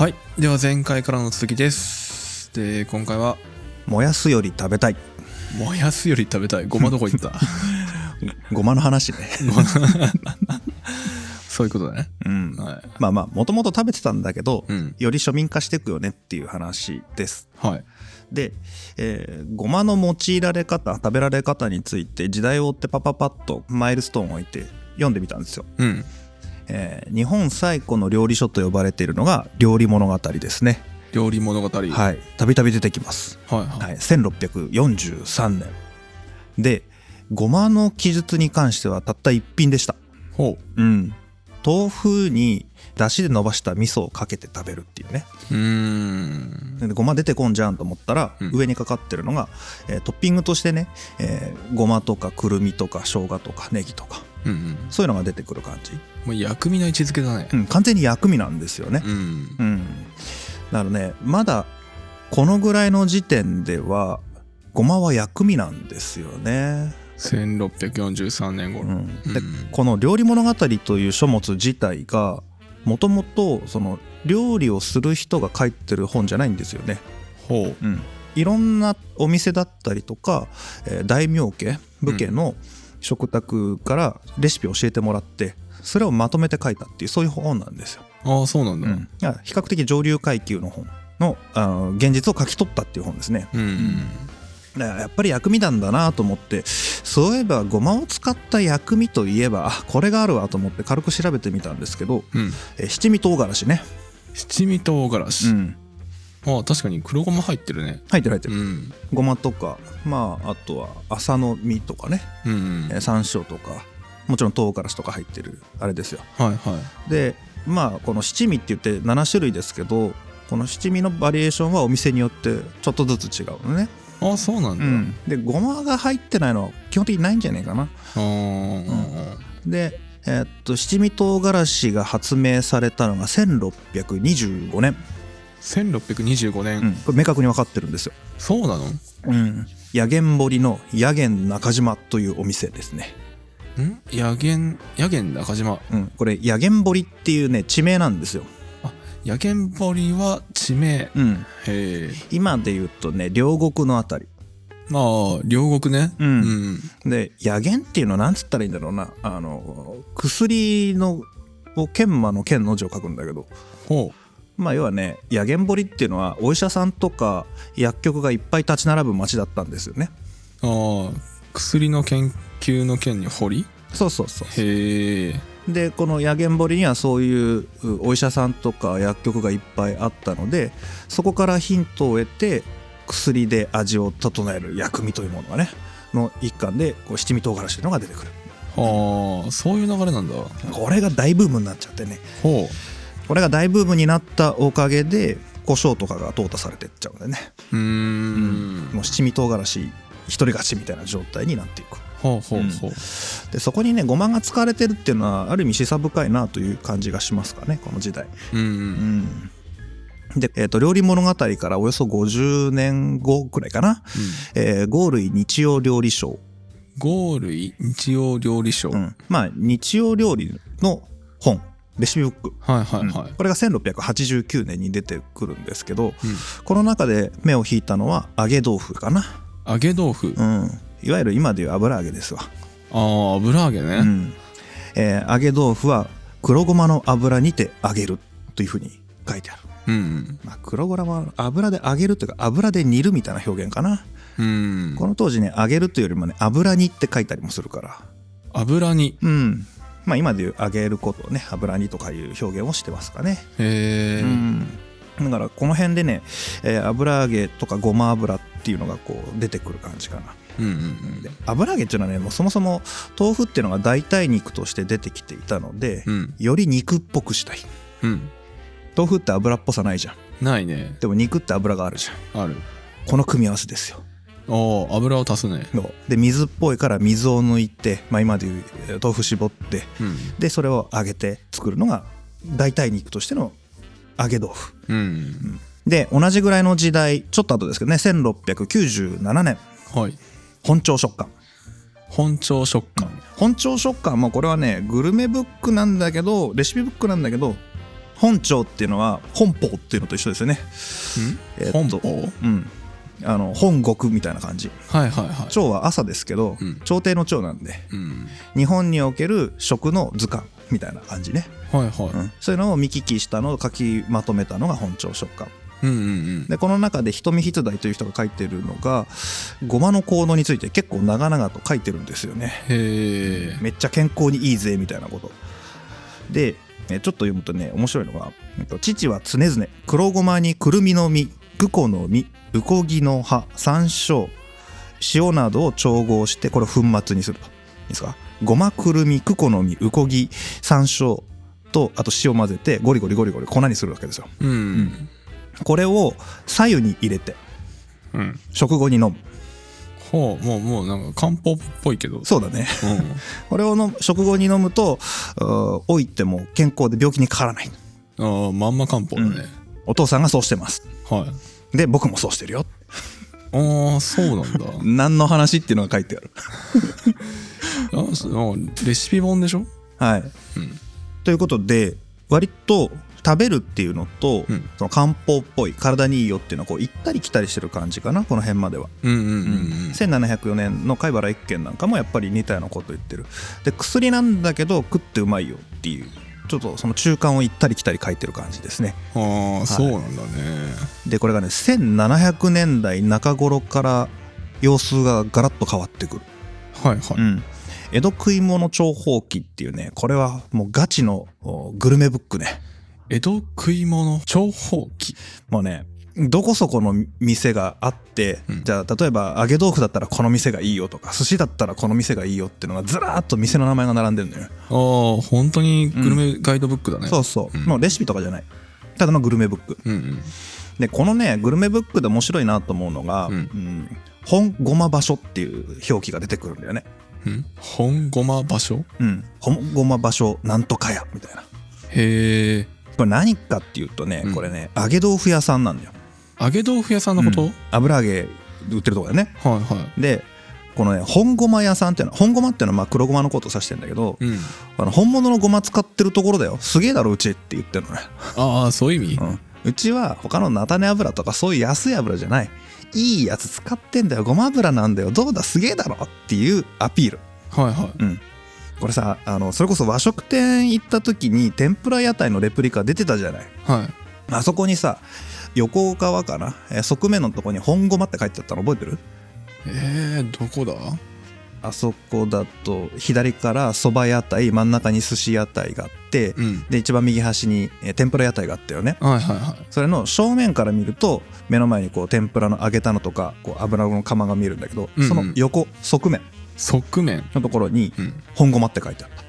はい。では前回からの続きです。で今回は燃やすより食べたい。燃やすより食べたい。ごまどこ行った？ごまの話ね。そういうことだね。うん。はい。まあまあもともと食べてたんだけど、うん。より庶民化していくよねっていう話です。はい。で、えーごまの用いられ方食べられ方について時代を追ってパパパッとマイルストーンを置いて読んでみたんですよ、うんえー日本最古の料理書と呼ばれているのが料理物語ですね。料理物語。はい。はいたびたび出てきます。はいはい、1643年。でごまの記述に関してはたった一品でした。ほう。ん。豆腐に出汁で伸ばした味噌をかけて食べるっていうね。うん。でごま出てこんじゃんと思ったら、うん。上にかかってるのが、えートッピングとしてね、えーごまとかくるみとか生姜とかネギとか。うんうん。そういうのが出てくる感じ、もう薬味の位置づけだね。うん、完全に薬味なんですよね。うん。うん。だからねまだこのぐらいの時点ではごまは薬味なんですよね。1643年頃。うん。でうん。この「料理物語」という書物自体がもともとその料理をする人が書いてる本じゃないんですよね。ほう。うん、いろんなお店だったりとか、えー大名家武家の食卓からレシピを教えてもらってそれをまとめて書いたっていうそういう本なんですよ。ああそうなんだ。うん、比較的上流階級の本のあの現実を書き取ったっていう本ですね。うんうんやっぱり薬味なんだなと思ってそういえばごまを使った薬味といえばあこれがあるわと思って軽く調べてみたんですけどうん。え七味唐辛子ね、七味唐辛子、うん、ああ確かに黒ごま入ってるね。入ってる入ってる、うん。ごまとかまああとは麻の実とかね、うんうん。えー山椒とかもちろん唐辛子とか入ってるあれですよ。はいはい。でまあこの七味って言って7種類ですけどこの七味のバリエーションはお店によってちょっとずつ違うのね、ああそうなんだ、うん、でごまが入ってないのは基本的にないんじゃないかな。あー。で、えーっと七味唐辛子が発明されたのが1625年、1625年、うん、これ明確に分かってるんですよ、そうなの？うん、野源堀の野源中島というお店ですね、ん？野源野源中島。うん、これ野源堀っていうね地名なんですよ、野源堀は地名。うん、へえ。今で言うとね両国のあたり。まあ両国ね。うん。うん。で野源っていうのはなんつったらいいんだろうな。あの薬のを研磨の剣の字を書くんだけど。ほまあ要はね野源堀っていうのはお医者さんとか薬局がいっぱい立ち並ぶ町だったんですよね。うああ薬の研究の件に堀そうそうそうへえ。でこの野源堀にはそういううお医者さんとか薬局がいっぱいあったのでそこからヒントを得て薬で味を整える薬味というものがねの一環でこう七味唐辛子というのが出てくる。はあそういう流れなんだ。これが大ブームになっちゃってね。ほこれが大ブームになったおかげで胡椒とかが淘汰されてっちゃうんでね、うん。もう七味唐辛子一人勝ちみたいな状態になっていくほうほうほう。でそこにねごまが使われてるっていうのはある意味示唆深いなという感じがしますかねこの時代。うんううん。んで、えーと料理物語からおよそ50年後くらいかな「えー、ゴー類日曜料理賞ゴー。類？日曜料理賞、」うん、まあ日曜料理の本。レシピブック。はいはいはい、これが1689年に出てくるんですけど、うん。この中で目を引いたのは揚げ豆腐かな、揚げ豆腐、うん、いわゆる今でいう油揚げですわ、ああ油揚げね、うん。えー揚げ豆腐は黒ごまの油にて揚げるというふうに書いてある、うんまあ、黒ごまは油で揚げるというか油で煮るみたいな表現かな、うん。この当時ね揚げるというよりもね油煮って書いたりもするから。油にうん。まあ今でいう揚げることをね油煮とかいう表現をしてますかね。へえ、うん。だからこの辺でね、えー油揚げとかごま油っていうのがこう出てくる感じかなうんうんで油揚げっていうのはねもうそもそも豆腐っていうのが代替肉として出てきていたので、うん。より肉っぽくしたい。うん。豆腐って油っぽさないじゃん。ないね。でも肉って油があるじゃん。ある。この組み合わせですよ。ああ油を足すね。で水っぽいから水を抜いて、まあ、今でいうえー豆腐絞ってうん。でそれを揚げて作るのが代替肉としての揚げ豆腐。うん。で同じぐらいの時代ちょっと後ですけどね1697年。はい本朝食感。本朝食感。本朝食感もこれはねグルメブックなんだけどレシピブックなんだけど本朝っていうのは本法っていうのと一緒ですよね。えっと本邦？うん。あの本国みたいな感じ。はいはいはい。朝は朝ですけど、うん。朝廷の朝なんでうん。日本における食の図鑑みたいな感じね、はいはい。うん。そういうのを見聞きしたのを書きまとめたのが本朝食鑑うんうんうん。でこの中で人見筆代という人が書いてるのがごまの効能について結構長々と書いてるんですよね。へえめっちゃ健康にいいぜみたいなこと。でえちょっと読むとね面白いのがえっと父は常々黒ごまにくるみの実グコの実ウコギの葉山椒塩などを調合してこれを粉末にすると。いいですか？ごまくるみクコの実ウコギ山椒とあと塩混ぜてゴリゴリゴリゴリ粉にするわけですよ。うん。うんこれを左右に入れてうん。食後に飲む。ほうもうもうなんか漢方っぽいけど。そうだね。うん。これをの食後に飲むと老いても健康で病気にかからない。ああまんま漢方だね、お父さんがそうしてます。はい。で僕もそうしてるよ。ああそうなんだ。何の話っていうのが書いてある。あレシピ本でしょ？はい。うん。ということで割と食べるっていうのと、うん。その漢方っぽい体にいいよっていうのはこう行ったり来たりしてる感じかなこの辺までは、うんうんうん1704年の貝原一軒なんかもやっぱり似たようなこと言ってる。で薬なんだけど食ってうまいよっていうちょっとその中間を行ったり来たり書いてる感じですね。うんああそうなんだね。でこれがね1700年代中頃から様子がガラッと変わってくる。はいはい、うん、江戸食い物長方記っていうねこれはもうガチのおグルメブックね江戸食い物長方記もうねどこそこの店があって、うん。じゃあ例えば揚げ豆腐だったらこの店がいいよとか寿司だったらこの店がいいよっていうのがずらーっと店の名前が並んでるのよ、ああ本当にグルメガイドブックだね、そうそう、うん。もうレシピとかじゃない。ただのグルメブック。うんうん。でこのねグルメブックで面白いなと思うのが、うん。うん。本ごま場所っていう表記が出てくるんだよね。うん。本ごま場所？うん。本ごま場所なんとかやみたいな。へえこれ何かっていうとね、うん。これね揚げ豆腐屋さんなんだよ。揚げ豆腐屋さんのこと、うん。油揚げ売ってるとこだよね。はいはい。でこのね本ごま屋さんっていうのは本ごまっていうのはまあ黒ごまのことを指してんだけど、うん。あの本物のごま使ってるところだよ。すげえだろうちって言ってるのね、ああそういう意味、うん、うちは他の菜種油とかそういう安い油じゃない。いいやつ使ってんだよ。ごま油なんだよ。どうだ？すげえだろっていうアピール。はいはい。うんこれさあのそれこそ和食店行った時に天ぷら屋台のレプリカ出てたじゃない。はい。あそこにさ横側かな、えー側面のとこに本ごまって書いてあったの覚えてる？えー、どこだ？あそこだと左から蕎麦屋台真ん中に寿司屋台があってうん。で一番右端にえー天ぷら屋台があったよね。はいはいはい。それの正面から見ると目の前にこう天ぷらの揚げたのとかこう油の釜が見えるんだけど、うんうん。その横側面側面。のところにうん。本ごまって書いてあった。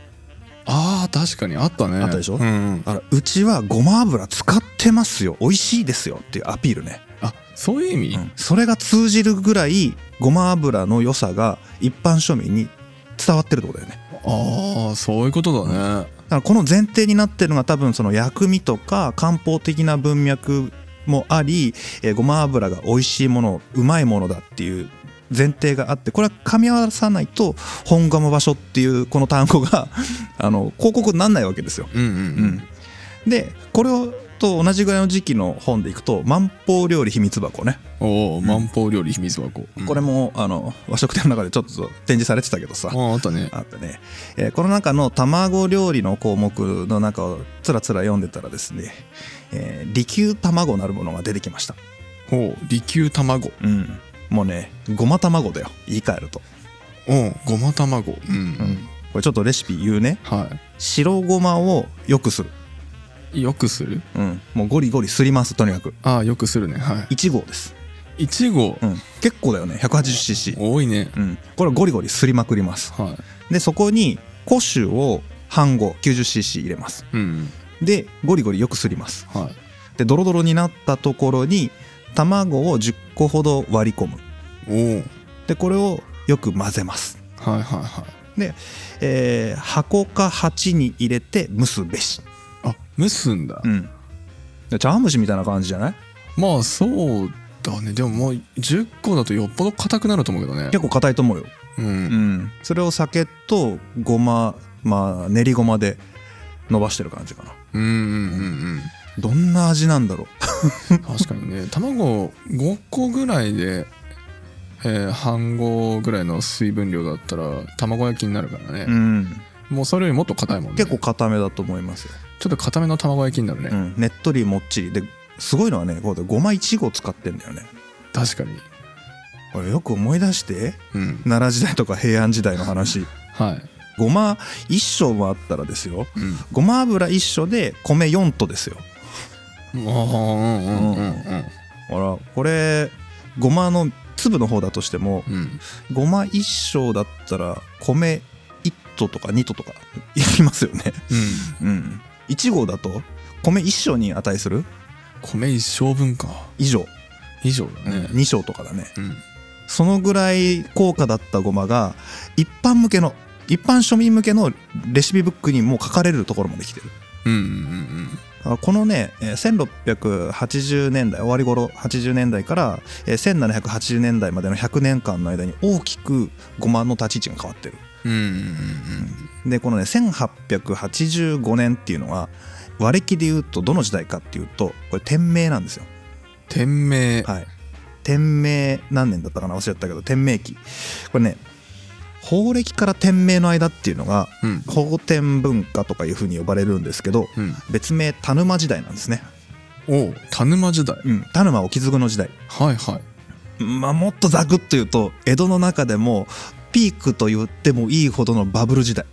あー確かに。あったね。あったでしょ？うんうん。だからうちはごま油使ってますよ。美味しいですよっていうアピールね、あそういう意味、うん。それが通じるぐらいごま油の良さが一般庶民に伝わってるってことだよね。ああそういうことだね、だからこの前提になってるのが多分その薬味とか漢方的な文脈もあり、えーごま油が美味しいものうまいものだっていう前提があってこれは噛み合わさないと本鴨場所っていうこの単語が あの広告にならないわけですよ。うんうんううん。ん、でこれをと同じぐらいの時期の本でいくと「万宝料理秘密箱ね」おお万宝料理秘密箱、うん。これもあの和食店の中でちょっと展示されてたけどさ。あああったね。あってね、えーこの中の卵料理の項目の中をつらつら読んでたらですね、えー利休卵なるものが出てきました。ほう利休卵。うんもうねごま卵だよ。言い換えると、おうごま卵。うん、うん、これちょっとレシピ言うね。は白ごまをよくする、いよくする？うん、もうゴリゴリすりますとにかく。ああよくするね。は1合です、い1号、うん、結構だよね。180cc、多いね。うん、これゴリゴリすりまくります。はい。でそこに古酒を半合 90cc 入れます。うん。でゴリゴリよくすります。はい。でドロドロになったところに卵を10個ほど割り込む。でこれをよく混ぜます。はいはいはい。えー箱か鉢に入れて蒸すべし。あ蒸すんだ、うん。で茶碗蒸しみたいな感じじゃない？まあそうだね。でももう10個だとよっぽど硬くなると思うけどね。結構硬いと思うよ、ううん。ん、それを酒とごままあ練りごまで伸ばしてる感じかな。うんうんうんどんな味なんだろう。ん確かにね。卵5個ぐらいで、えー半合ぐらいの水分量だったら卵焼きになるからね。う、う、ん、もうそれよりもっと硬いもんね。結構固めだと思いますよ、ちょっと硬めの卵焼きになるね、うん、ねっとりもっちり。ですごいのはねこうでごま1合使ってんだよね。確かに。これよく思い出して。うん。奈良時代とか平安時代の話。はい。ごま一升もあったらですよ。うん。ごま油一升で米4とですよほらこれごまの粒の方だとしてもうん。ごま一升だったら米1ととか2ととかいきますよね。うん。うん。1合だと米一升に値する？米一升分か。以上、以上だね。2升とかだね。うん。そのぐらい高価だったごまが一般向けの一般庶民向けのレシピブックにもう書かれるところまで来てる。うんうんうんこのねえー1680年代終わり頃80年代からえー1780年代までの100年間の間に大きくごまの立ち位置が変わってる。うんうんうんでこのね1885年っていうのは割り切りで言うとどの時代かっていうとこれ天明なんですよ。店名はい。天明何年だったかな？忘れちゃったけど天明期。これね法暦から天明の間っていうのがうん。法天文化とかいうふうに呼ばれるんですけどうん。別名田沼時代なんですね。おう田沼時代。うん。田沼沖継の時代。はいはい。まあもっとざくっと言うと江戸の中でもピークと言ってもいいほどのバブル時代。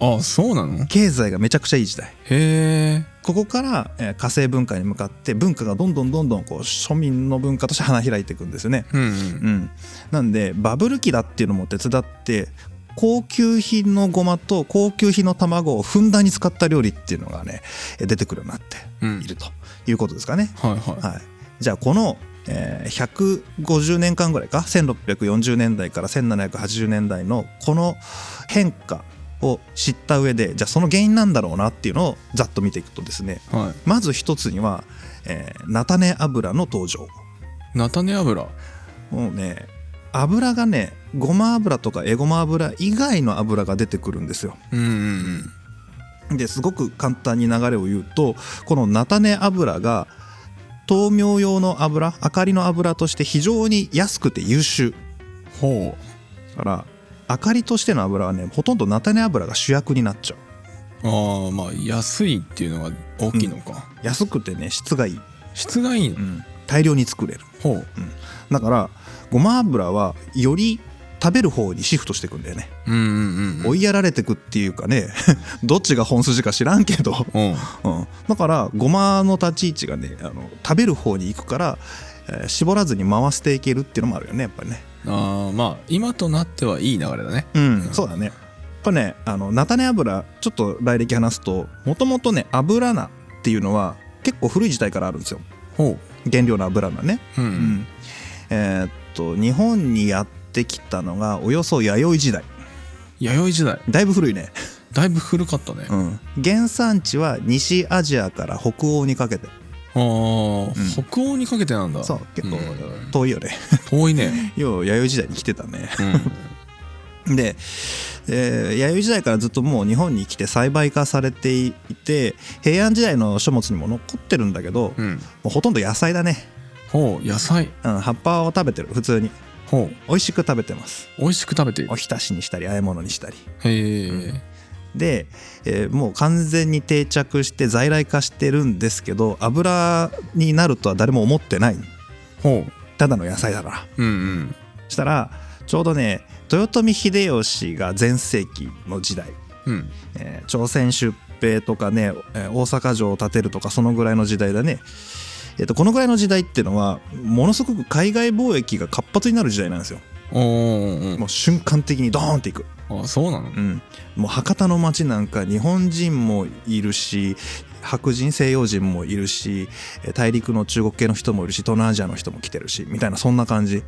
あそうなの？経済がめちゃくちゃいい時代。へえここから、えー火星文化に向かって文化がどんどんどんどんこう庶民の文化として花開いていくんですよね。うんうん。うん、なんでバブル期だっていうのも手伝って高級品のごまと高級品の卵をふんだんに使った料理っていうのがねえー出てくるようになってうん。いるということですかね。はいはい。はい、じゃあこの、えー150年間ぐらいか1640年代から1780年代のこの変化を知った上でじゃあその原因なんだろうなっていうのをざっと見ていくとですねはい。まず一つには、えー菜種油の登場。菜種油？もうね油がねごま油とかえごま油以外の油が出てくるんですよ。うんうんですごく簡単に流れを言うとこの菜種油が豆苗用の油明かりの油として非常に安くて優秀。ほだから明かりとしての油はねほとんど菜種油が主役になっちゃう。うああまあ安いっていうのが大きいのか、安くてね質がいい、質がいいの？うん。大量に作れる。ほう。だからごま油はより食べる方にシフトしていくんだよね、うんうんうん。追いやられてくっていうかね どっちが本筋か知らんけど、うん。うん、だからごまの立ち位置がねあの食べる方に行くから、えー絞らずに回していけるっていうのもあるよねやっぱりねああまあ今となってはいい流れだね。うん、そうだね。やっぱねあの菜種油ちょっと来歴話すともともとね油菜っていうのは結構古い時代からあるんですよ。ほ原料の油菜ね、うううん。んえーっと日本にやってきたのがおよそ弥生時代。弥生時代。だいぶ古いね、だいぶ古かったね、あうん、原産地は西アジアから北欧にかけてあー、北欧にかけてなんだ。そう結構うん。遠いよね。遠いね。要は弥生時代に来てたね。うん。で、えー弥生時代からずっともう日本に来て栽培化されていて平安時代の書物にも残ってるんだけど、もうん。うほとんど野菜だね、ほう野菜。うん、葉っぱを食べてる普通に。ほう。美味しく食べてます。美味しく食べておひたしにしたり和え物にしたり。へえ、で、えーもう完全に定着して在来化してるんですけど油になるとは誰も思ってない。ほただの野菜だから。ううんうん。したらちょうどね豊臣秀吉が全盛期の時代。うん。えー朝鮮出兵とかね、えー大阪城を建てるとかそのぐらいの時代だね、えーとこのぐらいの時代っていうのはものすごく海外貿易が活発になる時代なんですよ。もう瞬間的にドーンっていく、あそうなの？うん、もう博多の街なんか日本人もいるし白人西洋人もいるしえー大陸の中国系の人もいるし東南アジアの人も来てるしみたいなそんな感じ。へ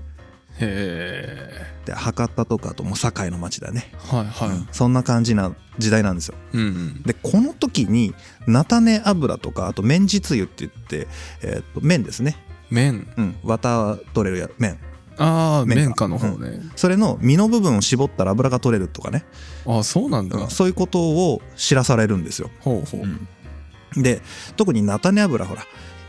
え。で博多とかあともう堺の街だね、はいはい、うん。そんな感じな時代なんですよ。うんうん。でこの時に菜種油とかあと麺実油って言って、えーと麺ですね、麺。うん、綿取れるや麺ああ綿花の方ね、それの実の部分を絞ったら油が取れるとかね、ああそうなんだ、そういうことを知らされるんですよ。ほうほう、で特に菜種油ほら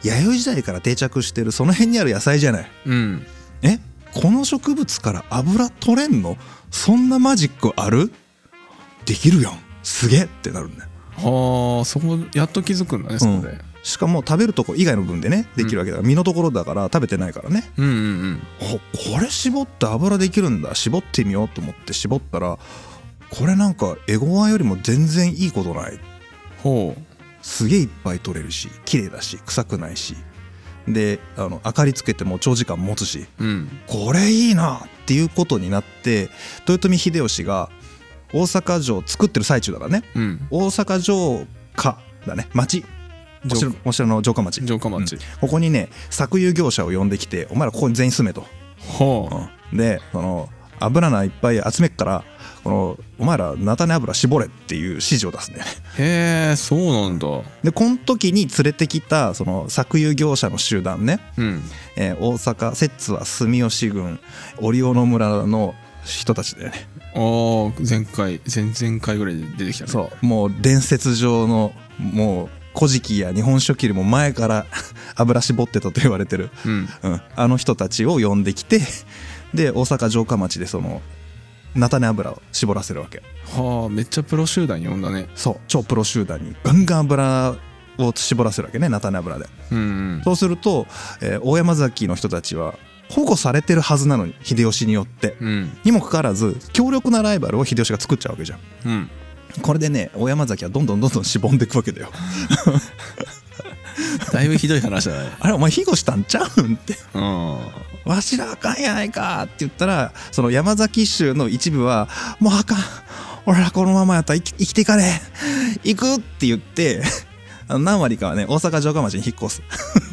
弥生時代から定着してるその辺にある野菜じゃない。うん。え？この植物から油取れんの？そんなマジックある？できるやん。すげえってなるんだよはあそこやっと気づくんだねそこで、しかも食べるとこ以外の分でねできるわけだから、身のところだから食べてないからね。うん、うんうん。おこれ絞って油できるんだ。絞ってみようと思って絞ったらこれなんかエゴワよりも全然いいことない。ほすげえいっぱい取れるし綺麗だし臭くないし。であの明かりつけても長時間持つしううん。これいいなっていうことになって豊臣秀吉が大阪城作ってる最中だからね。うん。大阪城下だね。町お城の城下町。城下町、ここにね搾油業者を呼んできてお前らここに全員住めと、ほう、うん。でその油菜いっぱい集めっからこのお前ら菜種油絞れっていう指示を出すんだよね。へえそうなんだ。でこの時に連れてきたその搾油業者の集団ね、うん。えー大阪摂津は住吉郡織尾の村の人たちだよね。ああ前回前々回ぐらいで出てきたね。そう。もう伝説上のもう「古事記」や「日本書紀」よりも前から油絞ってたと言われてる、うん。うん、あの人たちを呼んできてで大阪城下町でその菜種油を絞らせるわけ。はあめっちゃプロ集団呼んだね。そう。超プロ集団にガンガン油を絞らせるわけね菜種油で。うんうん。そうすると、えー大山崎の人たちは保護されてるはずなのに秀吉によって。うん。にもかかわらず強力なライバルを秀吉が作っちゃうわけじゃん。うんこれでね大山崎はどんどんどんどんしぼんでいくわけだよ。だいぶひどい話だね。あれお前庇護したんちゃうんって。うん。わしらあかんやないかって言ったらその山崎州の一部はもうあかん。俺らこのままやったら生き生きていかれ。行くって言って何割かはね大阪城下町に引っ越す。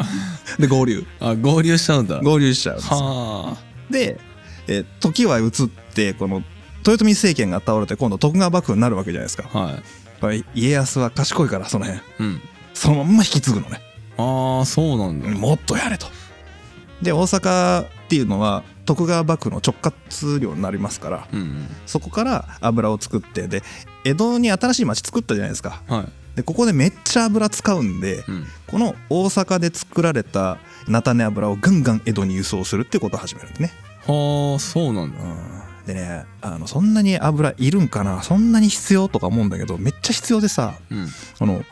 で合流。あ合流しちゃうんだ。合流しちゃうんですはで、えー時は移ってこの豊臣政権が倒れて今度徳川幕府になるわけじゃないですか。あはい。やっぱり家康は賢いからその辺。うん。そのまんま引き継ぐのね。ああそうなんだ。もっとやれと。で大阪っていうのは徳川幕府の直轄領になりますからうんそこから油を作ってで江戸に新しい町作ったじゃないですか。うんはい。でここでめっちゃ油使うんでうん。この大阪で作られた菜種油をガンガン江戸に輸送するってことを始めるんですね。はあそうなんだでねあのそんなに油いるんかなそんなに必要とか思うんだけどめっちゃ必要でさうん。あの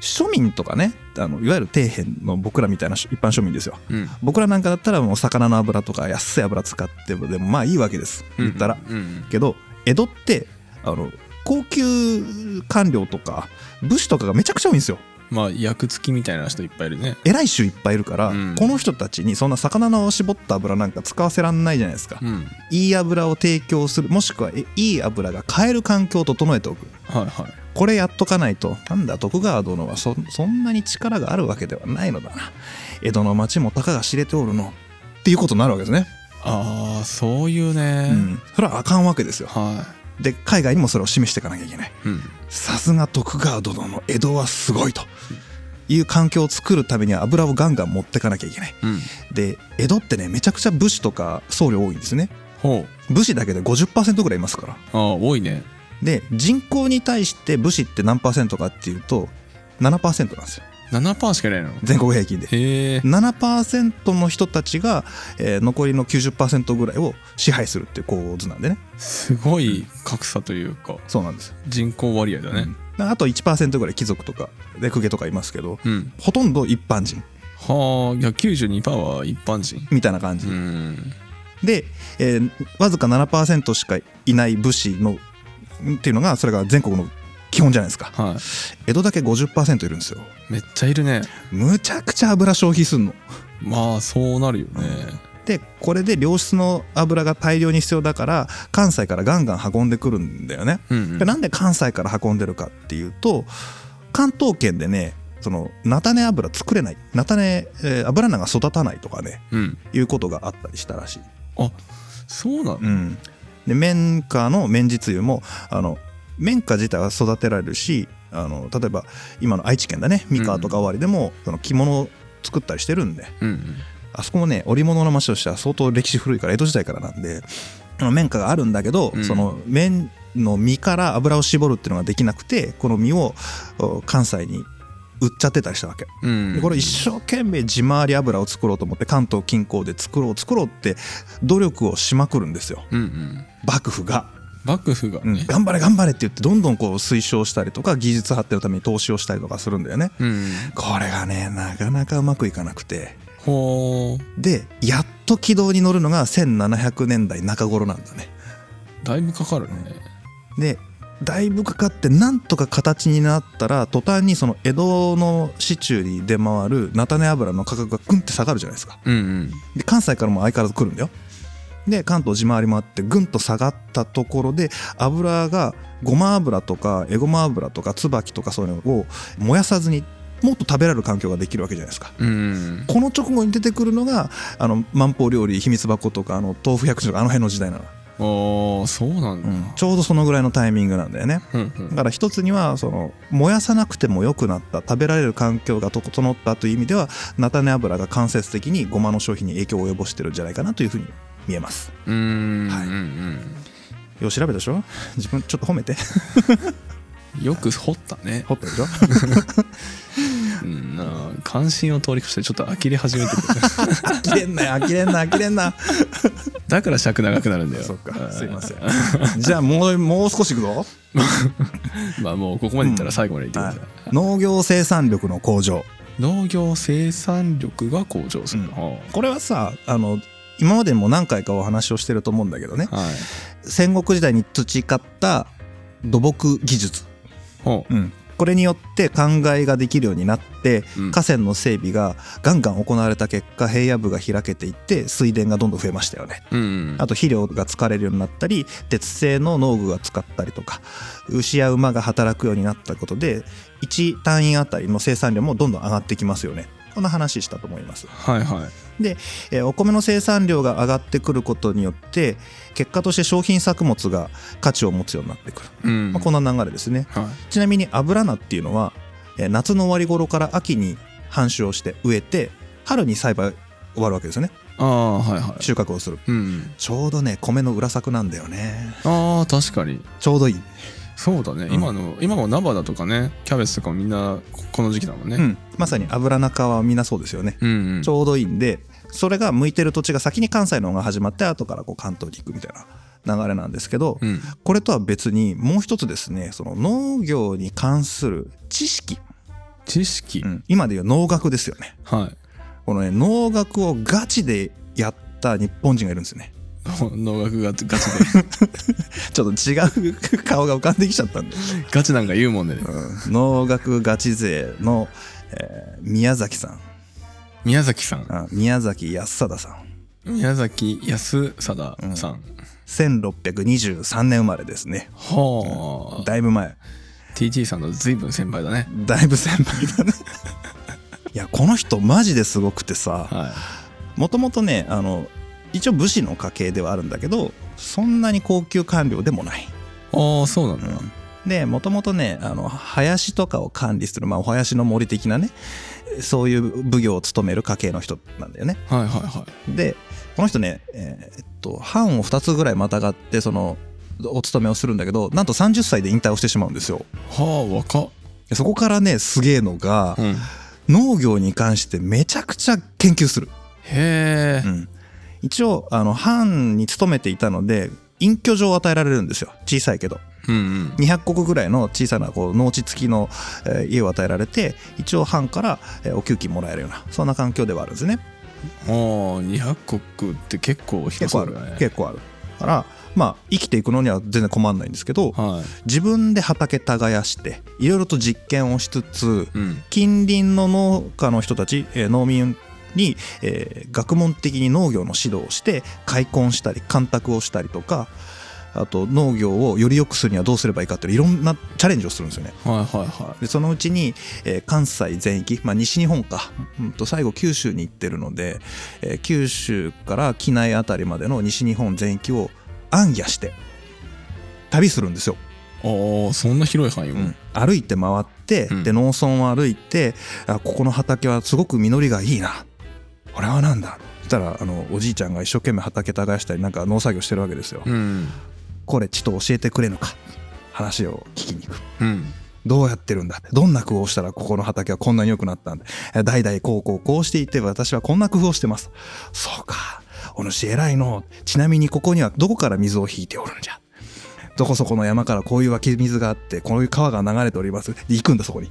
庶民とかねあのいわゆる底辺の僕らみたいな一般庶民ですよ。うん。僕らなんかだったらもう魚の油とか安い油使ってもでもまあいいわけです。言ったら、うん。うんけど江戸ってあの高級官僚とか武士とかがめちゃくちゃ多いんですよまあ役付きみたいな人いっぱいいるね。偉い衆いっぱいいるから、うん。この人たちにそんな魚の絞った油なんか使わせらんないじゃないですか、うん。いい油を提供するもしくはえいい油が買える環境を整えておく。はいはい。これやっとかないとなんだ徳川殿はそそんなに力があるわけではないのだな。江戸の町もたかが知れておるの。っていうことになるわけですね、ああそういうね、うん、それはあかんわけですよ。はで海外にもそれを示していかなきゃいけない。さすが徳川殿の江戸はすごいと。いう環境を作るためには油をガンガン持ってかなきゃいけない。うん。で江戸ってねめちゃくちゃ武士とか僧侶多いんですね。武士だけで50%ぐらいいますから。ああ多いね。で人口に対して武士って何パーセントかっていうと7%なんですよ7%しかいないの？全国平均で。へえ。7%の人たちが、えー残りの90%ぐらいを支配するっていう構図なんでね。すごい格差というか。そうなんです。人口割合だね。うん。あと1%ぐらい貴族とかで公家とかいますけどうん、ほとんど一般人。はあいや92%は一般人。みたいな感じ、うん。で、えーわずか7%しかいない武士のっていうのがそれが全国の基本じゃないですか。は江戸だけ50%いるんですよ。いめっちゃいるね。むちゃくちゃ油消費すんの。まあそうなるよね。でこれで良質の油が大量に必要だから関西からガンガン運んでくるんだよね、うんうん。でなんで関西から運んでるかっていうと関東圏でねその菜種油作れない。菜種、えー油菜が育たないとかねうん。いうことがあったりしたらしい、あそうなの？うん、で綿花の綿実油もあの綿花自体は育てられるしあの例えば今の愛知県だね三河とか尾張でも、その着物を作ったりしてるんでうんあそこもね織物の町としては相当歴史古いから江戸時代からなんで綿花があるんだけど、うん。その綿の実から油を絞るっていうのができなくてこの実をお関西に売っちゃってたりしたわけ。うん。でこれ一生懸命地回り油を作ろうと思って関東近郊で作ろう作ろうって努力をしまくるんですよ。うんうん。幕府が、幕府が。うん。ね頑張れ頑張れって言ってどんどんこう推奨したりとか技術発展のために投資をしたりとかするんだよね。うん。これがねなかなかうまくいかなくて。ほう。でやっと軌道に乗るのが1700年代中頃なんだね。だいぶかかるね。でだいぶかかってなんとか形になったら途端にその江戸の市中に出回る菜種油の価格がグンって下がるじゃないですか。うんうん。で関西からも相変わらず来るんだよで関東地回りもあってぐんと下がったところで油がごま油とかえごま油とか椿とかそういうのを燃やさずにもっと食べられる環境ができるわけじゃないですか。うん。この直後に出てくるのがあの万宝料理秘密箱とかあの豆腐百姓とかあの辺の時代なの、ああそうなんだ。うん。ちょうどそのぐらいのタイミングなんだよね。うんうん。だから一つにはその燃やさなくても良くなった食べられる環境が整ったという意味では菜種油が間接的にごまの消費に影響を及ぼしてるんじゃないかなというふうに見えます。うーん。はい。うんよう調べたでしょ？自分ちょっと褒めて。う んよく掘ったね。掘ったでしょ？うん。関心を通り越してちょっと呆れ始めてる。呆れんなよ。呆れんな呆れんなだから尺長くなるんだよ。そっか。すいません。んじゃあもうもう少しいくぞ。まあもうここまでいったら最後まで言ってください、農業生産力の向上。農業生産力が向上する、うん。はこれはさあの今までも何回かお話をしてると思うんだけどね。あはい。戦国時代に培った土木技術。ほう。ん、これによって灌漑ができるようになってう、うん。河川の整備がガンガン行われた結果平野部が開けていって水田がどんどん増えましたよね。うんあと肥料が使われるようになったり鉄製の農具が使ったりとか牛や馬が働くようになったことで1単位あたりの生産量もどんどん上がってきますよね。こんな話したと思います。はいはい。えーお米の生産量が上がってくることによって結果として商品作物が価値を持つようになってくる、うん。まあ、こんな流れですね。はい。ちなみに油菜っていうのはえー夏の終わり頃から秋に繁殖をして植えて春に栽培終わるわけですよね。ああはいはい。収穫をする。うんちょうどね米の裏作なんだよね。ああ確かに。ちょうどいい、そうだね、うん。今の今も菜花とかねキャベツとかもみんなここの時期だもんね。うん、まさに油中はみんなそうですよね、うんうん。ちょうどいいんでそれが向いてる土地が先に関西の方が始まって後からこう関東に行くみたいな流れなんですけど、うん。これとは別にもう一つですねその農業に関する知識、知識、うん。今でいう農学ですよね。はい。このね農学をガチでやった日本人がいるんですよね 農学がガチで。ちょっと違う顔が浮かんできちゃったんで、ガチなんか言うもんでね。うん。農学ガチ勢の、えー宮崎さん。宮崎さん。あ宮崎康貞さん。宮崎康貞さん、1623年生まれですね。はあ。だいぶ前。TT さんの随分先輩だね。だいぶ先輩だね。いやこの人マジですごくてさ。はもともとねあの一応武士の家系ではあるんだけどそんなに高級官僚でもない。いああそうなんだ、でもともとねあの林とかを管理する、まあ、お林の森的なねそういう奉行を務める家系の人なんだよね。はいはいはでこの人ねえーえっと藩を2つぐらいまたがってそのお勤めをするんだけどなんと30歳で引退をしてしまうんですよ。いはあ若っ。でそこからねすげえのがうん。農業に関してめちゃくちゃ研究する、へえ、うん一応あの藩に勤めていたので隠居状を与えられるんですよ。小さいけど。うんうん。200石ぐらいの小さなこう農地付きの、えー家を与えられて一応藩から、えーお給金もらえるようなそんな環境ではあるんですね。ああ200国って結構広結構ある。そうだね。結構ある。だからまあ生きていくのには全然困んないんですけどはい。自分で畑耕していろいろと実験をしつつうん。近隣の農家の人たち、えー農民に、えー学問的に農業の指導をして開墾したり干拓をしたりとかあと農業をより良くするにはどうすればいいかっていういろんなチャレンジをするんですよね。はいはいはでそのうちに、えー関西全域、まあ、西日本か、うん、と最後九州に行ってるので、えー九州から畿内あたりまでの西日本全域を暗夜して旅するんですよ。あそんな広い範囲を、うん。歩いて回って、うん。で農村を歩いてあここの畑はすごく実りがいいなこれは何だ？そしたらあのおじいちゃんが一生懸命畑耕したりなんか農作業してるわけですよ、うん。これちょっと教えてくれぬか？話を聞きに行く。うん。どうやってるんだ？どんな工夫をしたらここの畑はこんなに良くなったんだ？え代々こうこうこうしていて私はこんな工夫をしてます。そうか。お主偉いの。ちなみにここにはどこから水を引いておるんじゃ？どこそこの山からこういう湧き水があってこういう川が流れております。で行くんだそこに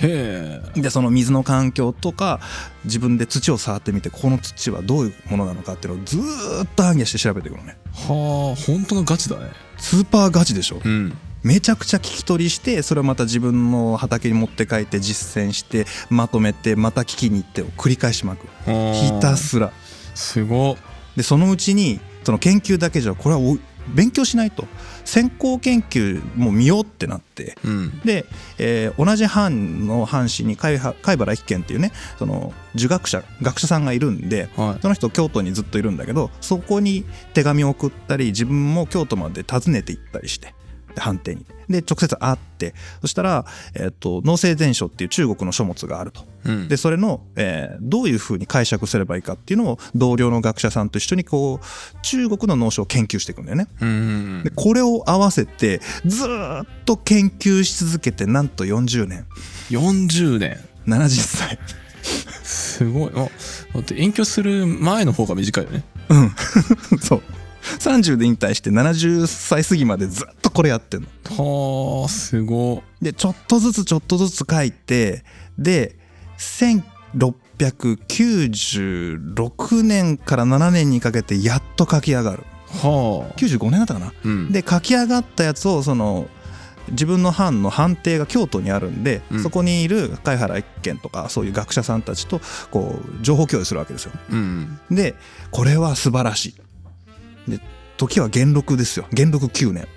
でその水の環境とか自分で土を触ってみてここの土はどういうものなのかっていうのをずーっと暗記して調べていくのね。はあ本当のガチだね。スーパーガチでしょ。うん。めちゃくちゃ聞き取りしてそれをまた自分の畑に持って帰って実践してまとめてまた聞きに行ってを繰り返しまく。ひたすら。すごっ。でそのうちにその研究だけじゃこれはお勉強しないと。先行研究も見ようってなって。うん。で、えー同じ藩の藩士に貝原貝原一賢っていうねその儒学者学者さんがいるんではい。その人京都にずっといるんだけどそこに手紙を送ったり自分も京都まで訪ねて行ったりして。で判定に。で直接会ってそしたら、えっと農政全書っていう中国の書物があると。うん。でそれの、えーどういうふうに解釈すればいいかっていうのを同僚の学者さんと一緒にこう中国の農書を研究していくんだよね。うんでこれを合わせてずーっと研究し続けてなんと40年。40年。70歳。すごい。あだって隠居する前の方が短いよね。うん。そう30で引退して70歳過ぎまでずっとこれやってんの。はあすご。でちょっとずつちょっとずつ書いてで1696年から7年にかけてやっと書き上がる。はあ。95年だったかな。うん。で書き上がったやつをその自分の班の判定が京都にあるんで、うん。そこにいる貝原一賢とかそういう学者さんたちとこう情報共有するわけですよ。うん。でこれは素晴らしい。で時は元禄ですよ。元禄9年。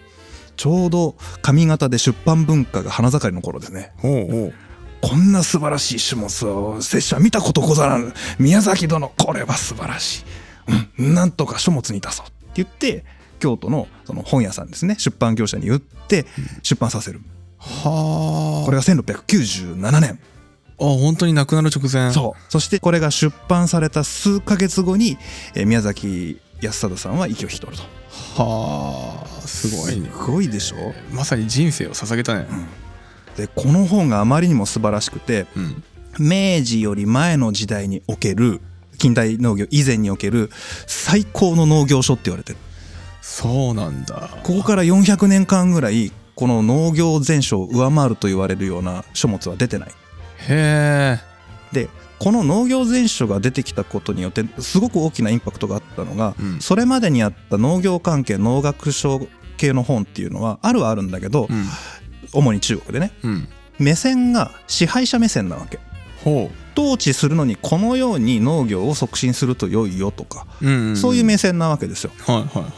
ちょうど上方で出版文化が花盛りの頃ですね。ほうほう。こんな素晴らしい種物を拙者見たことござらぬ宮崎殿これは素晴らしい、うん、なんとか書物に出そうって言って京都のその本屋さんですね。出版業者に売って出版させる。はあ。これが1697年。あ本当に亡くなる直前。そう。そしてこれが出版された数ヶ月後にえー宮崎康貞さんは息を引き取ると。はあすごいね。すごいでしょ？まさに人生を捧げたね。でこの本があまりにも素晴らしくてうん。明治より前の時代における近代農業以前における最高の農業書って言われてる。そうなんだ。ここから400年間ぐらいこの農業全書を上回ると言われるような書物は出てない。へえ。でこの農業全書が出てきたことによってすごく大きなインパクトがあったのが、うん。それまでにあった農業関係農学書系の本っていうのはあるはあるんだけど、うん。主に中国でね。うん。目線が支配者目線なわけ。ほ統治するのにこのように農業を促進すると良いよとか、そういう目線なわけですよ。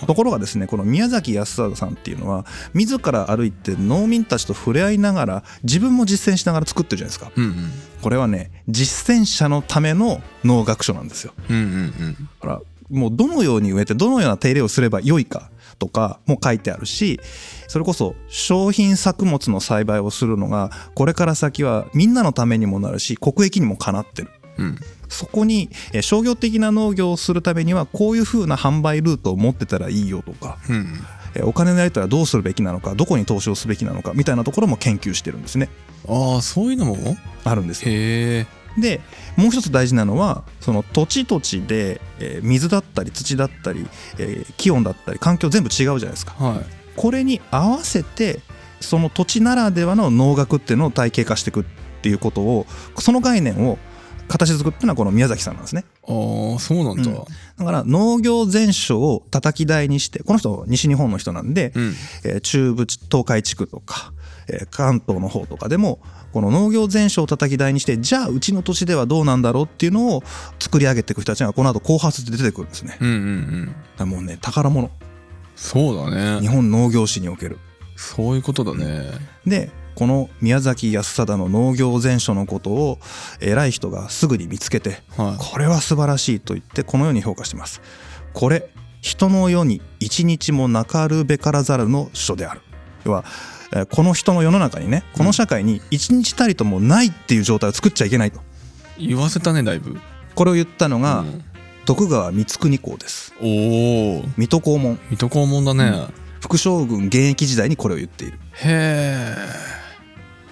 ところがですねこの宮崎康貞さんっていうのは自ら歩いて農民たちと触れ合いながら自分も実践しながら作ってるじゃないですか。うんうん。これはね実践者のための農学書なんですよ。うんうんうんほらもうどのように植えてどのような手入れをすれば良いかとかも書いてあるしそれこそ商品作物の栽培をするのがこれから先はみんなのためにもなるし国益にもかなってる。うん。そこにえー商業的な農業をするためにはこういう風な販売ルートを持ってたらいいよとかうん。えーお金のやり取りはどうするべきなのかどこに投資をすべきなのかみたいなところも研究してるんですね。ああそういうのも？あるんですよ。へえでもう一つ大事なのはその土地土地で、えー水だったり土だったり、えー気温だったり環境全部違うじゃないですか。はい。これに合わせてその土地ならではの農学っていうのを体系化していくっていうことをその概念を形作ったのはこの宮崎さんなんですね。ああそうなんだ。うん。だから農業全書を叩き台にしてこの人西日本の人なんで、うん。えー中部東海地区とか、えー関東の方とかでもこの農業全書を叩き台にしてじゃあうちの土地ではどうなんだろうっていうのを作り上げていく人たちがこの後後発で出てくるんですね。うんうんうんらもうね宝物そうだね日本農業史における。そういうことだねでこの宮崎康貞の農業全書のことを偉い人がすぐに見つけてはこれは素晴らしいと言ってこのように評価しています。これ人の世に一日もなかるべからざるの書である。要はえーこの人の世の中にねこの社会に一日たりともないっていう状態を作っちゃいけないと。い言わせたねだいぶ。これを言ったのが、うん。徳川光圀公です。おお水戸黄門。水戸黄門だね、副将軍現役時代にこれを言っている。へ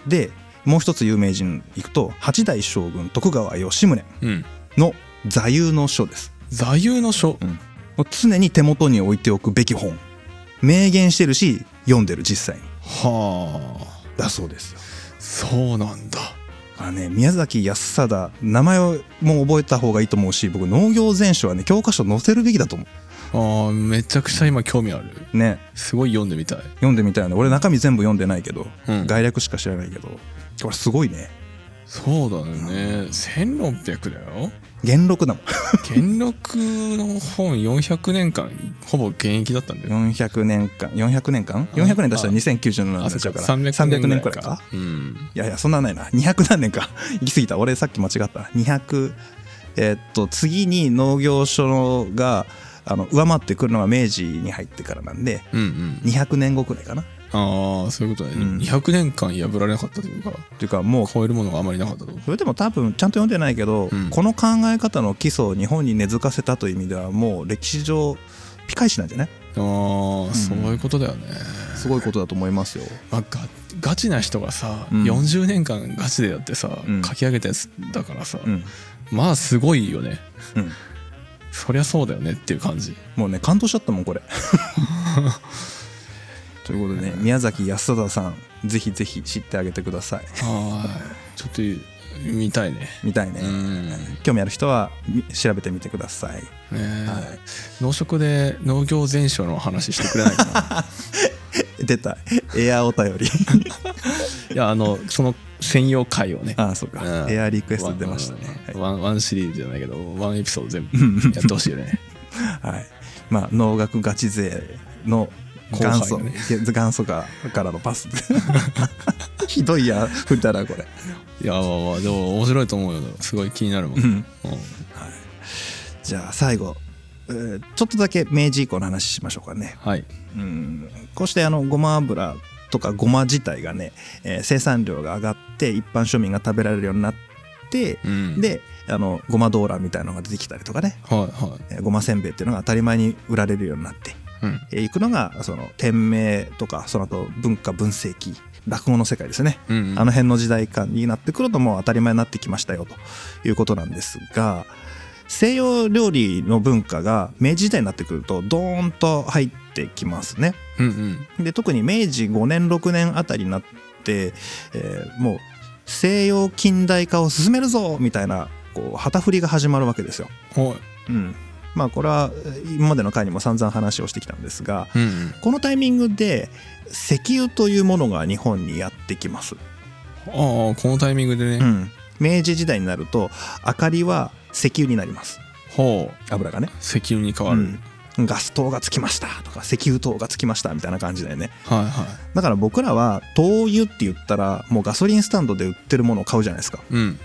でもう一つ有名人いくと八代将軍徳川吉宗えうん。の座右の書です。座右の書、もう常に手元に置いておくべき本。明言してるし読んでる実際にはあ。だそうですよそうなんだ。あね宮崎康貞名前をもう覚えた方がいいと思うし僕農業全書はね教科書載せるべきだと思あーめちゃくちゃ今興味ある。うね。すごい読んでみたい、読んでみたいな。俺中身全部読んでないけど、うん、概略しか知らないけど。これすごいね。そうだよね1600だよ元禄だもん。元禄の本400年間ほぼ現役だったんだよ。400年間400年間？400年出したら2097年になっちゃうか。ら300 300年くくらいか。うん。いやいやそんなないな。200何年か。行き過ぎた。俺さっき間違った。200えーっと次に農業所があの上回ってくるのは明治に入ってからなんでうんうん。200年後くらいかな。っああそういうことね、うん。200年間破られなかったというかていうかもう超えるものがあまりなかったとそれでも多分ちゃんと読んでないけど、うん。この考え方の基礎を日本に根付かせたという意味ではもう歴史上ピカイチなんじゃない？ああ、そういうことだよね。すごいことだと思いますよ。まあ、ガガチな人がさ、うん。40年間ガチでやってさ、うん。書き上げたやつだからさ、うん。まあすごいよね。うん、そりゃそうだよねっていう感じ。もうね感動しちゃったもんこれ。ということでね宮崎康貞さんぜひぜひ知ってあげてください。はい。ちょっと見たいね。みたいね。うん。興味ある人はみ調べてみてください。はい。農食で農業全書の話してくれないかな。出た。エアお便り。いやあのその専用回をね。ああそうか、うん。エアリクエスト出ましたね。ワンワンシリーズじゃないけどワンエピソード全うん部 やってほしいよね。はい、はい、まあ農学ガチ勢の元祖、ね元祖がからのパス。ひどいや振ったなこれ。いやまあまあでも面白いと思うよ。すごい気になるもん、うん。うん。じゃあ最後、えーちょっとだけ明治以降の話しましょうかね。はい。うん。こうしてあのごま油とかごま自体がね、えー生産量が上がって一般庶民が食べられるようになって、うん。であのごまドーラみたいなのが出てきたりとかね、はいはえーごませんべいっていうのが当たり前に売られるようになってえーいくのがその天明とかその後文化文世紀落語の世界ですね、うんうん。あの辺の時代感になってくるともう当たり前になってきましたよということなんですが西洋料理の文化が明治時代になってくるとドーンと入ってきますね。うんうん。で特に明治5年6年あたりになって、えーもう西洋近代化を進めるぞみたいなこう旗振りが始まるわけですよ。はい。うん、まあこれはえー今までの回にも散々話をしてきたんですがうんうん。このタイミングで石油というものが日本にやってきます。ああこのタイミングでね、うん、明治時代になると明かりは石油になります。ほう。油がね、石油に変わる、うん。ガス灯がつきましたとか石油灯がつきましたみたいな感じだよね。はいはだから僕らは灯油って言ったらもうガソリンスタンドで売ってるものを買うじゃないですか。いうん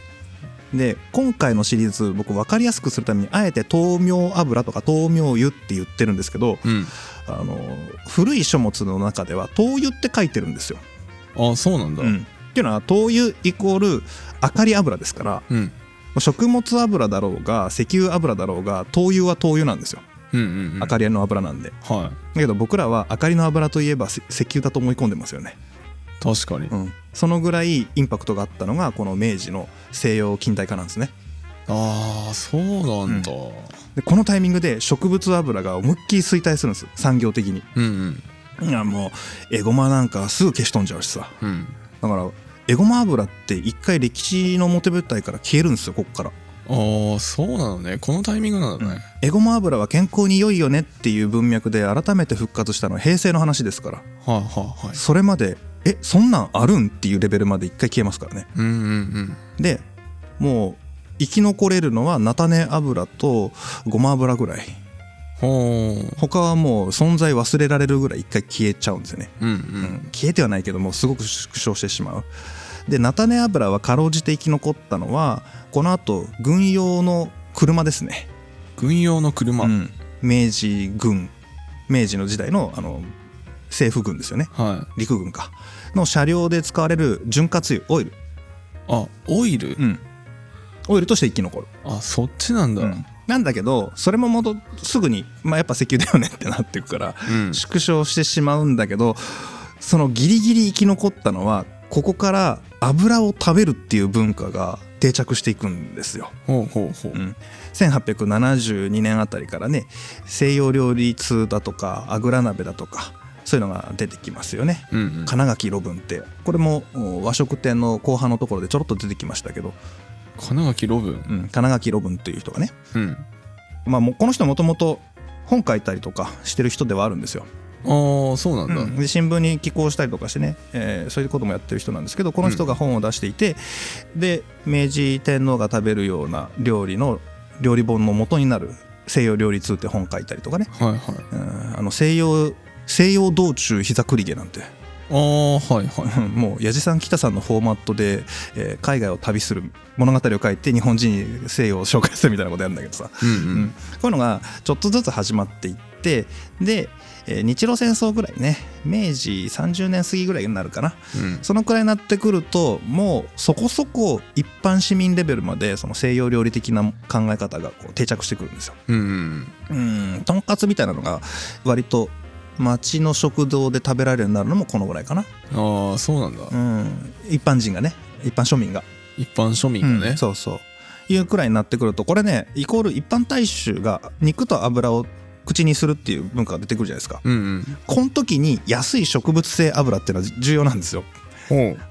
で今回のシリーズ僕分かりやすくするためにあえて豆苗油とか豆苗油って言ってるんですけどうん。あの古い書物の中では灯油って書いてるんですよ、あそうなんだ。うん。っていうのは灯油イコール明かり油ですからうん。食物油だろうが石油油だろうが灯油は灯油なんですよ。うんうんうん。明かりの油なんで、はだけど僕らは明かりの油といえばせ石油だと思い込んでますよね、い確かに、うん、そのぐらいインパクトがあったのがこの明治の西洋近代化なんですね。ああそうなんだ。でこのタイミングで植物油が思いっきり衰退するんです産業的に。うんうん。いやもうエゴマなんかすぐ消し飛んじゃうしさ。うん。だからエゴマ油って一回歴史の表舞台から消えるんですよこっから。ああそうなのね。このタイミングなんだね、エゴマ油は健康に良いよねっていう文脈で改めて復活したのは平成の話ですから。はいはいはい。それまでえそんなんあるん？っていうレベルまで一回消えますからね。うんうんうん。でもう生き残れるのは菜種油とごま油ぐらい。ほ他はもう存在忘れられるぐらい一回消えちゃうんですよね、ううん。ううん。ん、消えてはないけどもうすごく縮小してしまう。で菜種油はかろうじて生き残ったのはこのあと軍用の車ですね。軍用の車、うん、明治軍。明治の時代のあの政府軍ですよね。はい。陸軍かの車両で使われる潤滑油オイル、あオイル、うん、オイルとして生き残る、あそっちなんだ。うん。なんだけどそれも戻すぐに、まあ、やっぱ石油だよねってなっていくからうん。縮小してしまうんだけどそのギリギリ生き残ったのはここから油を食べるっていう文化が定着していくんですよ。ほうほうほう。うん、1872年あたりからね西洋料理通だとかあぐら鍋だとかそういうのが出てきますよね。うんうん。金垣路文って。これもお和食店の後半のところでちょろっと出てきましたけど、金垣ロブンうん、金垣路文という人がね、うん。まあ、もうこの人もともと本書いたりとかしてる人ではあるんですよ。ああそうなんだ、うん。で新聞に寄稿したりとかしてね、えーそういうこともやってる人なんですけどこの人が本を出していて、で明治天皇が食べるような料理の料理本の元になる西洋料理通って本書いたりとかね、はいはい。うんあの西洋西洋道中膝栗毛なんて。ああはいはい。もう矢地さん北さんのフォーマットで、えー海外を旅する物語を書いて日本人に西洋を紹介するみたいなことやるんだけどさ、うんううん。んこういうのがちょっとずつ始まっていってで、えー日露戦争ぐらいね明治30年過ぎぐらいになるかな。うん。そのくらいになってくるともうそこそこ一般市民レベルまでその西洋料理的な考え方がこう定着してくるんですよ。うんうん。うん。とんかつみたいなのが割と町の食堂で食べられるようになるのもこのぐらいかな。ああそうなんだ、うん、一般人がね。一般庶民が、一般庶民がね、うんそうそう。いうくらいになってくるとこれねイコール一般大衆が肉と油を口にするっていう文化が出てくるじゃないですか。うんうん。この時に安い植物性油っていうのは重要なんですよ。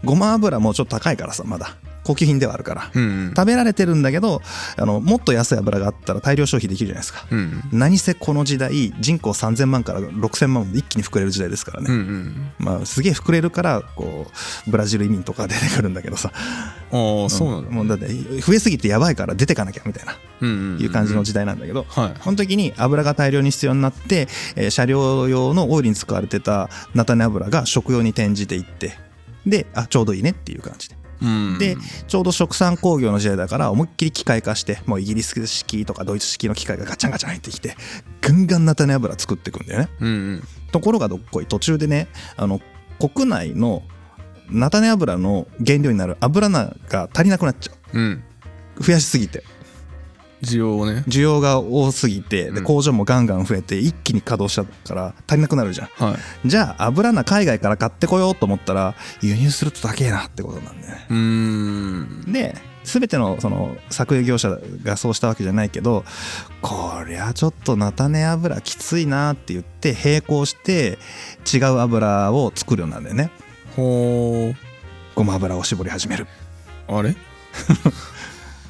ごま油もちょっと高いからさまだ高級品ではあるから。うんうん。食べられてるんだけどあのもっと安い油があったら大量消費できるじゃないですか。うん何せこの時代人口3000万から6000万まで一気に膨れる時代ですからね、うんうん。まあすげえ膨れるからこうブラジル移民とか出てくるんだけどさ。ああそうなんだ、もうだって増えすぎてやばいから出てかなきゃみたいな。うんうんんいう感じの時代なんだけど、はい。この時に油が大量に必要になって、えー車両用のオイルに使われてた菜種油が食用に転じていってであちょうどいいねっていう感じで。うんでちょうど食産工業の時代だから思いっきり機械化してもうイギリス式とかドイツ式の機械がガチャンガチャン入ってきてガンガン菜種油作っていくんだよね。うんうん。ところがどっこい途中でねあの国内の菜種油の原料になる油菜が足りなくなっちゃう。ん。う増やしすぎて需要をね。需要が多すぎてでうん。工場もガンガン増えて一気に稼働したから足りなくなるじゃん。はい。じゃあ油菜海外から買ってこようと思ったら輸入すると高えなってことなんだよね。うーん。で全てのその作油業者がそうしたわけじゃないけどこりゃちょっと菜種油きついなって言って並行して違う油を作るようになるんだよね。ほごま油を絞り始める。うあれ？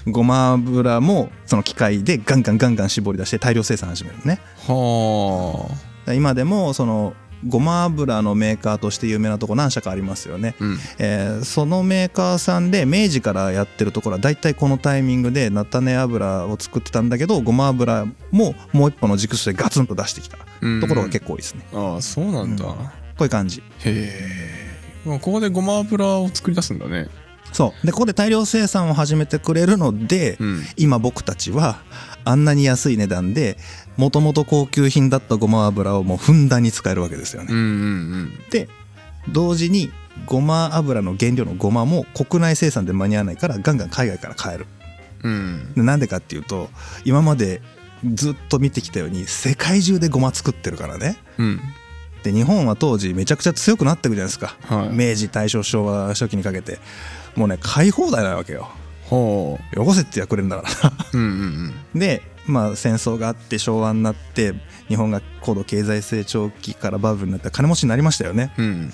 ごま油もその機械でガンガンガンガン絞り出して大量生産始めるのね。はあ今でもそのごま油のメーカーとして有名なとこ何社かありますよね、うん。えーそのメーカーさんで明治からやってるところは大体このタイミングで菜種油を作ってたんだけどごま油ももう一歩の軸としてガツンと出してきたうん。ところが結構多いですね、ああそうなんだ、うん。こういう感じ。へえまあここでごま油を作り出すんだねそう。でここで大量生産を始めてくれるので、うん。今僕たちはあんなに安い値段でもともと高級品だったごま油をもうふんだんに使えるわけですよね、うんうんで同時にごま油の原料のごまも国内生産で間に合わないからガンガン海外から買える。うん。なんでかっていうと今までずっと見てきたように世界中でごま作ってるからね。うん。で日本は当時めちゃくちゃ強くなってくじゃないですか、はい。明治大正昭和初期にかけてもうね買い放題なわけよ。ほよこせってやくれるんだからううんうん。でまあ戦争があって昭和になって日本が高度経済成長期からバブルになって金持ちになりましたよね。うんうん。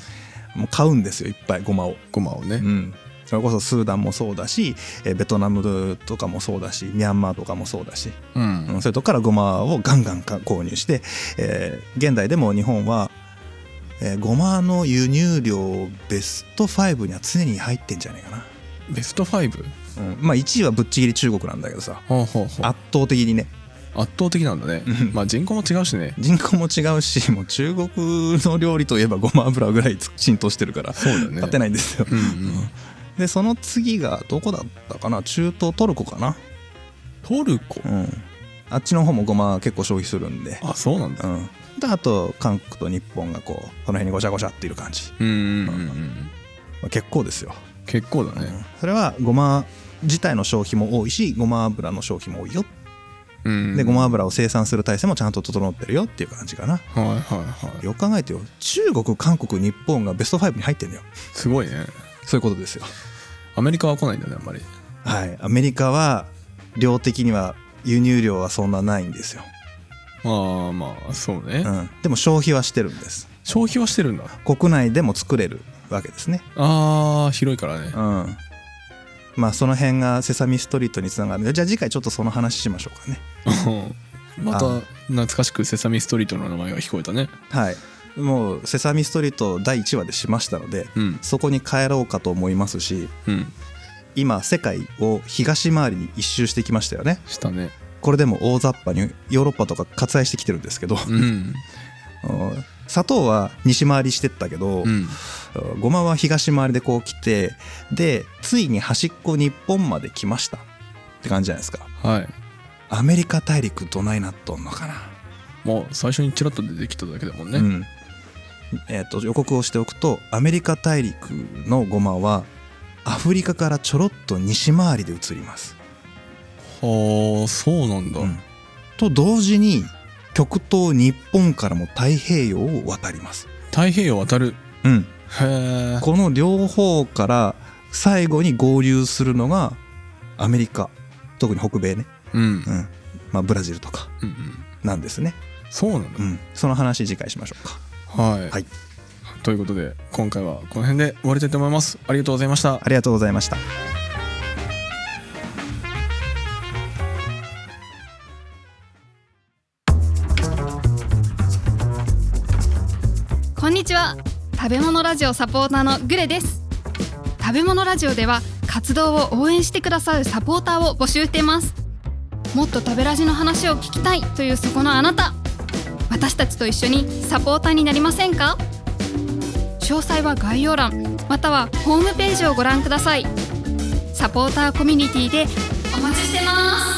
もう買うんですよいっぱいごまを。ごまをね。うん。それこそスーダンもそうだしえベトナムとかもそうだしミャンマーとかもそうだし、うん。うんそういうとこからごまをガンガンか購入して、えー現代でも日本は、えーごまの輸入量ベスト5には常に入ってんじゃないかな、ベスト 5? うん、まあ1位はぶっちぎり中国なんだけどさ。圧倒的にね。圧倒的なんだね。うん。まあ人口も違うしね。人口も違うしもう中国の料理といえばごま油ぐらい浸透してるからそうだよね。勝てないんですよ、うんうん。でその次がどこだったかな？中東トルコかな？トルコ？うんあっちの方もごま結構消費するんで。あそうなんだ。うん。であと韓国と日本がこうこの辺にごちゃごちゃっている感じ、うんうんうんうんまあ結構ですよ。結構だね。それはごま自体の消費も多いしごま油の消費も多いよ。うん。でごま油を生産する体制もちゃんと整ってるよっていう感じかな。はいはいはい。よく考えてよ。中国韓国日本がベスト5に入ってんだよ。すごいね。そういうことですよ。アメリカは来ないんだねあんまり。はい。アメリカは量的には輸入量はそんなないんですよ、ああまあそうね、うん、でも消費はしてるんです。消費はしてるんだ。国内でも作れるわけですね。ああ広いからね。うん。まあその辺がセサミストリートにつながるのでじゃあ次回ちょっとその話しましょうかね。また懐かしくセサミストリートの名前が聞こえたね。はい。もうセサミストリート第1話でしましたのでうん。そこに帰ろうかと思いますしうん今世界を東回りに一周してきましたよね。したね。これでも大雑把にヨーロッパとか割愛してきてるんですけど。うん。うん砂糖は西回りしてったけど、うん。ごまは東回りでこう来てでついに端っこ日本まで来ました。って感じじゃないですか。はい。アメリカ大陸どないなっとんのかな、もう最初にちらっと出てきただけだもんね、うん。えー、と予告をしておくとアメリカ大陸のゴマはアフリカからちょろっと西回りで移ります。はあそうなんだ、うん。と同時に極東日本からも太平洋を渡ります。太平洋渡る。うん、へえ。この両方から最後に合流するのがアメリカ特に北米ね、うん。うん。まあ、ブラジルとかうんうん。なんですね、そうなんだ。うん、その話次回しましょうか。はい、はいということで今回はこの辺で終わりたいと思います。ありがとうございました。ありがとうございました。こんにちは。食べ物ラジオサポーターのグレです。食べ物ラジオでは活動を応援してくださるサポーターを募集しています。もっと食べラジの話を聞きたいというそこのあなた。私たちと一緒にサポーターになりませんか？詳細は概要欄またはホームページをご覧ください。サポーターコミュニティでお待ちしてます。